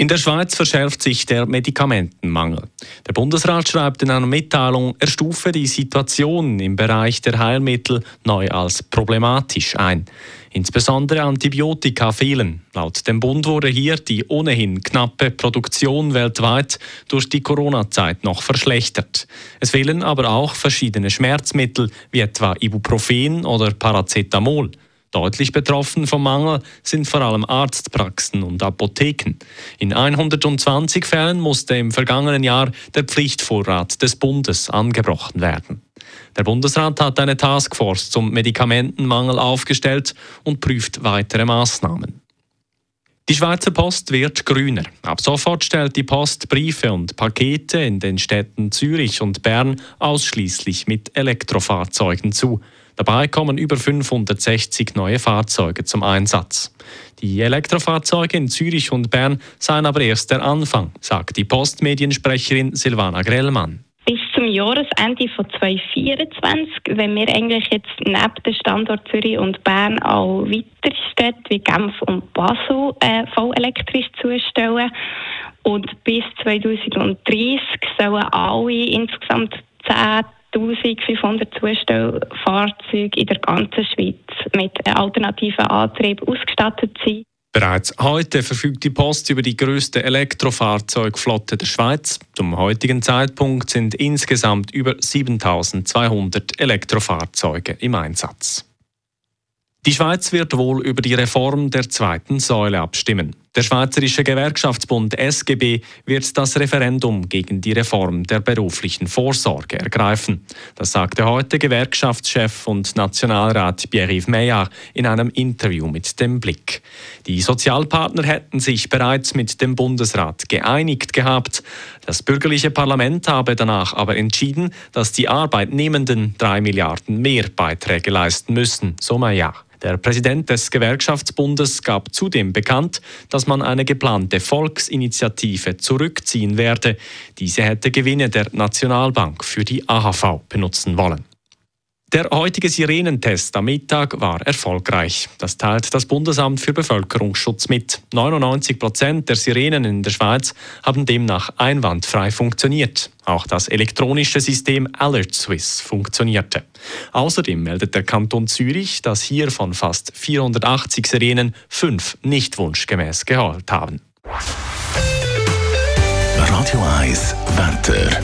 In der Schweiz verschärft sich der Medikamentenmangel. Der Bundesrat schreibt in einer Mitteilung, er stufe die Situation im Bereich der Heilmittel neu als problematisch ein. Insbesondere Antibiotika fehlen. Laut dem Bund wurde hier die ohnehin knappe Produktion weltweit durch die Corona-Zeit noch verschlechtert. Es fehlen aber auch verschiedene Schmerzmittel wie etwa Ibuprofen oder Paracetamol. Deutlich betroffen vom Mangel sind vor allem Arztpraxen und Apotheken. In 120 Fällen musste im vergangenen Jahr der Pflichtvorrat des Bundes angebrochen werden. Der Bundesrat hat eine Taskforce zum Medikamentenmangel aufgestellt und prüft weitere Maßnahmen. Die Schweizer Post wird grüner. Ab sofort stellt die Post Briefe und Pakete in den Städten Zürich und Bern ausschließlich mit Elektrofahrzeugen zu. Dabei kommen über 560 neue Fahrzeuge zum Einsatz. Die Elektrofahrzeuge in Zürich und Bern seien aber erst der Anfang, sagt die Postmediensprecherin Silvana Grellmann. Bis zum Jahresende von 2024, wenn wir eigentlich jetzt neben dem Standort Zürich und Bern auch weitere Städte wie Genf und Basel äh, voll elektrisch zustellen. Und bis 2030 sollen alle insgesamt 10 1500 Zustellfahrzeuge in der ganzen Schweiz mit alternativen Antrieb ausgestattet sind. Bereits heute verfügt die Post über die größte Elektrofahrzeugflotte der Schweiz. Zum heutigen Zeitpunkt sind insgesamt über 7200 Elektrofahrzeuge im Einsatz. Die Schweiz wird wohl über die Reform der zweiten Säule abstimmen. Der Schweizerische Gewerkschaftsbund SGB wird das Referendum gegen die Reform der beruflichen Vorsorge ergreifen. Das sagte heute Gewerkschaftschef und Nationalrat Pierre-Yves Meyer in einem Interview mit dem Blick. Die Sozialpartner hätten sich bereits mit dem Bundesrat geeinigt gehabt. Das bürgerliche Parlament habe danach aber entschieden, dass die Arbeitnehmenden drei Milliarden mehr Beiträge leisten müssen, so Meyer. Der Präsident des Gewerkschaftsbundes gab zudem bekannt, dass man eine geplante Volksinitiative zurückziehen werde. Diese hätte Gewinne der Nationalbank für die AHV benutzen wollen. Der heutige Sirenentest am Mittag war erfolgreich. Das teilt das Bundesamt für Bevölkerungsschutz mit. 99 Prozent der Sirenen in der Schweiz haben demnach einwandfrei funktioniert. Auch das elektronische System Alert Swiss funktionierte. Außerdem meldet der Kanton Zürich, dass hier von fast 480 Sirenen fünf nicht wunschgemäß geholt haben. Radio 1 Wetter.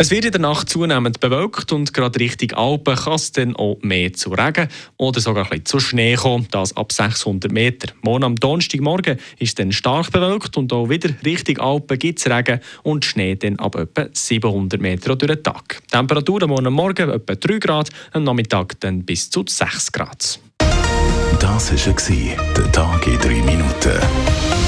Es wird in der Nacht zunehmend bewölkt und gerade Richtung Alpen kann es dann auch mehr zu Regen oder sogar ein bisschen zu Schnee kommen, das ab 600 Meter. Morgen am Donnerstagmorgen ist es dann stark bewölkt und auch wieder Richtung Alpen gibt es Regen und Schnee dann ab etwa 700 Meter durch den Tag. Die Temperatur am Morgen, Morgen etwa 3 Grad, am Nachmittag dann bis zu 6 Grad. Das war der Tag in 3 Minuten.